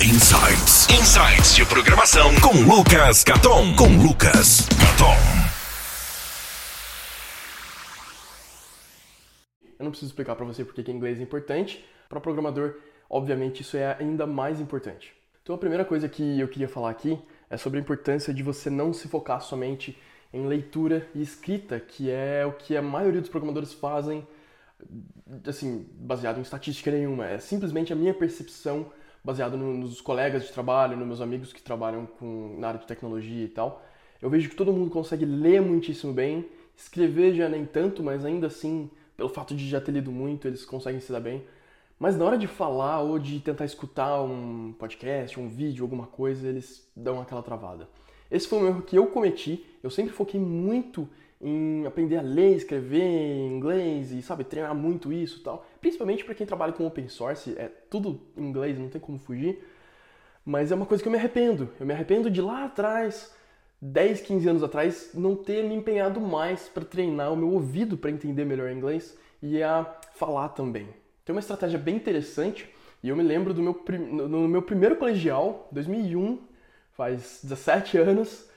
Insights. Insights de programação com Lucas Caton. Com Lucas Caton. Eu não preciso explicar para você porque que inglês é importante. Para programador, obviamente, isso é ainda mais importante. Então, a primeira coisa que eu queria falar aqui é sobre a importância de você não se focar somente em leitura e escrita, que é o que a maioria dos programadores fazem, assim, baseado em estatística nenhuma. É simplesmente a minha percepção, baseado no, nos colegas de trabalho, nos meus amigos que trabalham com, na área de tecnologia e tal. Eu vejo que todo mundo consegue ler muitíssimo bem, escrever já nem tanto, mas ainda assim, pelo fato de já ter lido muito, eles conseguem se dar bem. Mas na hora de falar ou de tentar escutar um podcast, um vídeo, alguma coisa, eles dão aquela travada. Esse foi um erro que eu cometi. Eu sempre foquei muito em aprender a ler, escrever inglês e, sabe, treinar muito isso tal. Principalmente para quem trabalha com open source, é tudo em inglês, não tem como fugir. Mas é uma coisa que eu me arrependo. Eu me arrependo de lá atrás, 10, 15 anos atrás, não ter me empenhado mais para treinar o meu ouvido para entender melhor inglês e a falar também. Tem uma estratégia bem interessante e eu me lembro do meu, no meu primeiro colegial, 2001, faz 17 anos,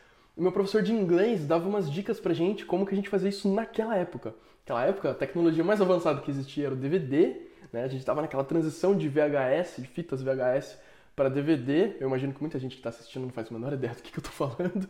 o meu professor de inglês dava umas dicas pra gente como que a gente fazia isso naquela época. Naquela época, a tecnologia mais avançada que existia era o DVD, né? A gente estava naquela transição de VHS, de fitas VHS para DVD. Eu imagino que muita gente que está assistindo não faz a menor ideia do que, que eu estou falando.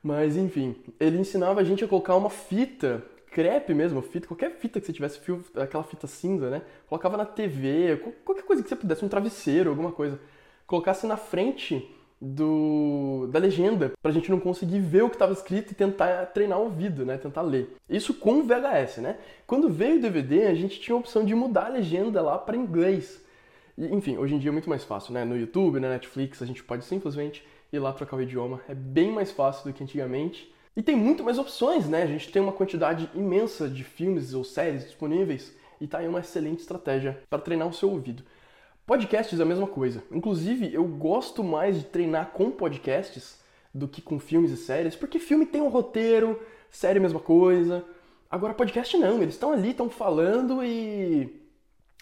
Mas enfim, ele ensinava a gente a colocar uma fita, crepe mesmo, fita, qualquer fita que você tivesse, fio, aquela fita cinza, né? Colocava na TV, qualquer coisa que você pudesse, um travesseiro, alguma coisa. Colocasse na frente do, da legenda, pra gente não conseguir ver o que estava escrito e tentar treinar o ouvido, né? Tentar ler. Isso com VHS, né? Quando veio o DVD, a gente tinha a opção de mudar a legenda lá para inglês. E, enfim, hoje em dia é muito mais fácil, né? No YouTube, na Netflix, a gente pode simplesmente ir lá trocar o idioma. É bem mais fácil do que antigamente. E tem muito mais opções, né? A gente tem uma quantidade imensa de filmes ou séries disponíveis e tá aí uma excelente estratégia para treinar o seu ouvido. Podcasts é a mesma coisa. Inclusive, eu gosto mais de treinar com podcasts do que com filmes e séries, porque filme tem um roteiro, série é a mesma coisa. Agora, podcast não, eles estão ali, estão falando e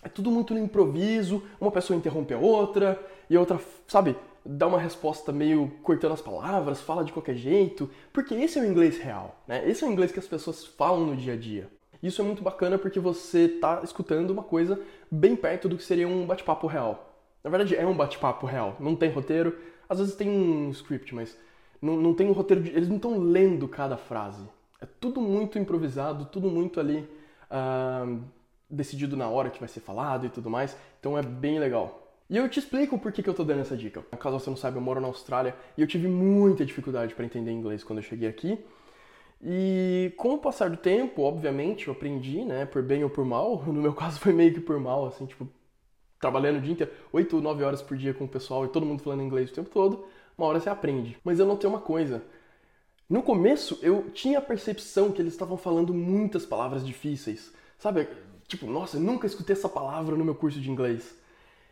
é tudo muito no improviso, uma pessoa interrompe a outra, e a outra, sabe, dá uma resposta meio cortando as palavras, fala de qualquer jeito, porque esse é o inglês real, né? Esse é o inglês que as pessoas falam no dia a dia. Isso é muito bacana porque você está escutando uma coisa bem perto do que seria um bate-papo real. Na verdade, é um bate-papo real. Não tem roteiro. Às vezes tem um script, mas não, não tem um roteiro. De... Eles não estão lendo cada frase. É tudo muito improvisado, tudo muito ali uh, decidido na hora que vai ser falado e tudo mais. Então é bem legal. E eu te explico por que, que eu tô dando essa dica. Caso você não saiba, eu moro na Austrália e eu tive muita dificuldade para entender inglês quando eu cheguei aqui. E com o passar do tempo, obviamente, eu aprendi, né, por bem ou por mal. No meu caso foi meio que por mal, assim, tipo, trabalhando o dia inteiro, 8, 9 horas por dia com o pessoal e todo mundo falando inglês o tempo todo, uma hora você aprende. Mas eu notei uma coisa. No começo, eu tinha a percepção que eles estavam falando muitas palavras difíceis. Sabe? Tipo, nossa, eu nunca escutei essa palavra no meu curso de inglês.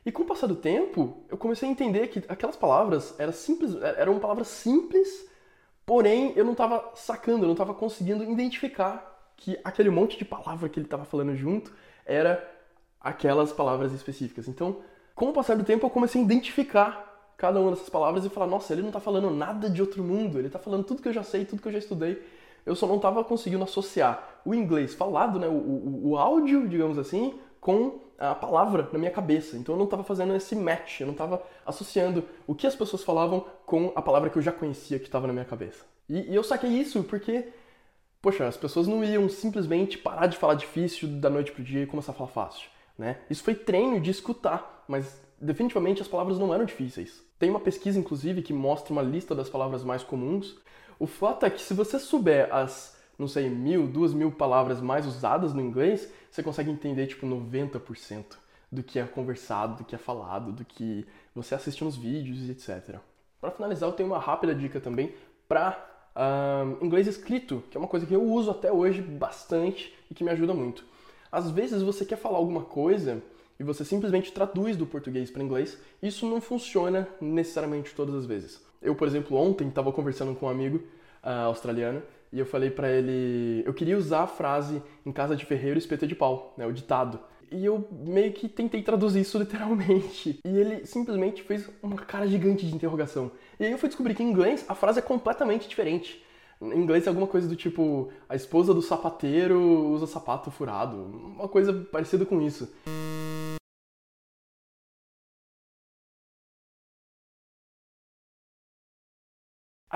E com o passar do tempo, eu comecei a entender que aquelas palavras eram simples, eram palavras simples Porém, eu não estava sacando, eu não estava conseguindo identificar que aquele monte de palavra que ele estava falando junto era aquelas palavras específicas. Então, com o passar do tempo, eu comecei a identificar cada uma dessas palavras e falar: nossa, ele não está falando nada de outro mundo, ele está falando tudo que eu já sei, tudo que eu já estudei. Eu só não estava conseguindo associar o inglês falado, né, o, o, o áudio, digamos assim, com a palavra na minha cabeça. Então eu não estava fazendo esse match, eu não estava associando o que as pessoas falavam com a palavra que eu já conhecia que estava na minha cabeça. E, e, eu saquei isso porque, poxa, as pessoas não iam simplesmente parar de falar difícil da noite pro dia e começar a falar fácil. Né? Isso foi treino de escutar, mas definitivamente as palavras não eram difíceis. Tem uma pesquisa, inclusive, que mostra uma lista das palavras mais comuns. O fato é que se você souber as não sei, mil, duas mil palavras mais usadas no inglês, você consegue entender tipo 90% do que é conversado, do que é falado, do que você assiste nos vídeos e etc. Para finalizar, eu tenho uma rápida dica também para uh, inglês escrito, que é uma coisa que eu uso até hoje bastante e que me ajuda muito. Às vezes você quer falar alguma coisa e você simplesmente traduz do português para inglês, isso não funciona necessariamente todas as vezes. Eu, por exemplo, ontem estava conversando com um amigo uh, australiano e eu falei para ele, eu queria usar a frase em casa de ferreiro espeto de pau, né, o ditado. e eu meio que tentei traduzir isso literalmente. E ele simplesmente fez uma cara gigante de interrogação. E aí eu fui descobrir que em inglês a frase é completamente diferente. Em inglês é alguma coisa do tipo: a esposa do sapateiro usa sapato furado. Uma coisa parecida com isso.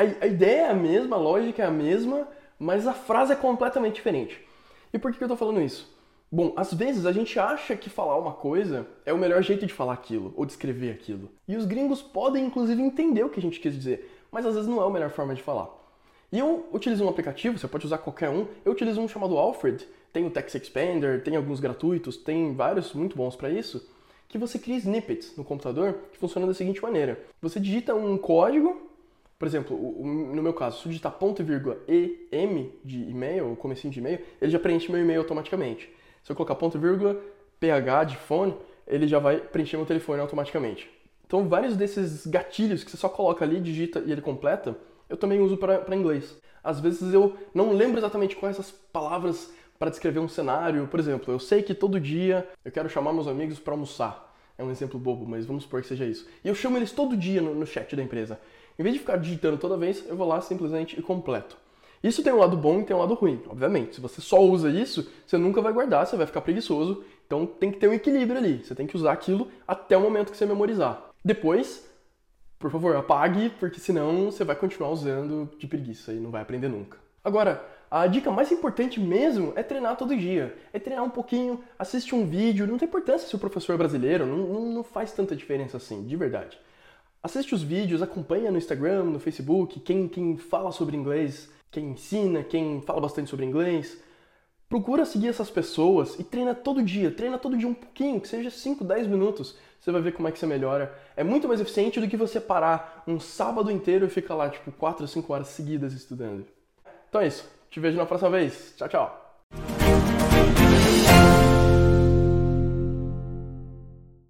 A, a ideia é a mesma, a lógica é a mesma, mas a frase é completamente diferente. E por que, que eu tô falando isso? Bom, às vezes a gente acha que falar uma coisa é o melhor jeito de falar aquilo, ou de escrever aquilo. E os gringos podem, inclusive, entender o que a gente quis dizer, mas às vezes não é a melhor forma de falar. E eu utilizo um aplicativo, você pode usar qualquer um, eu utilizo um chamado Alfred, tem o Text Expander, tem alguns gratuitos, tem vários muito bons para isso, que você cria snippets no computador que funcionam da seguinte maneira. Você digita um código por exemplo, no meu caso, se digitar ponto e vírgula EM de e-mail, o comecinho de e-mail, ele já preenche meu e-mail automaticamente. Se eu colocar ponto e vírgula PH de fone, ele já vai preencher meu telefone automaticamente. Então, vários desses gatilhos que você só coloca ali, digita e ele completa, eu também uso para inglês. Às vezes eu não lembro exatamente quais essas palavras para descrever um cenário. Por exemplo, eu sei que todo dia eu quero chamar meus amigos para almoçar. É um exemplo bobo, mas vamos supor que seja isso. E eu chamo eles todo dia no, no chat da empresa. Em vez de ficar digitando toda vez, eu vou lá simplesmente e completo. Isso tem um lado bom e tem um lado ruim, obviamente. Se você só usa isso, você nunca vai guardar, você vai ficar preguiçoso. Então tem que ter um equilíbrio ali. Você tem que usar aquilo até o momento que você memorizar. Depois, por favor, apague, porque senão você vai continuar usando de preguiça e não vai aprender nunca. Agora, a dica mais importante mesmo é treinar todo dia. É treinar um pouquinho, assistir um vídeo. Não tem importância se o professor é brasileiro, não, não, não faz tanta diferença assim, de verdade. Assiste os vídeos, acompanha no Instagram, no Facebook, quem, quem fala sobre inglês, quem ensina, quem fala bastante sobre inglês. Procura seguir essas pessoas e treina todo dia, treina todo dia um pouquinho, que seja 5, 10 minutos. Você vai ver como é que você melhora. É muito mais eficiente do que você parar um sábado inteiro e ficar lá, tipo, 4 ou 5 horas seguidas estudando. Então é isso. Te vejo na próxima vez. Tchau, tchau.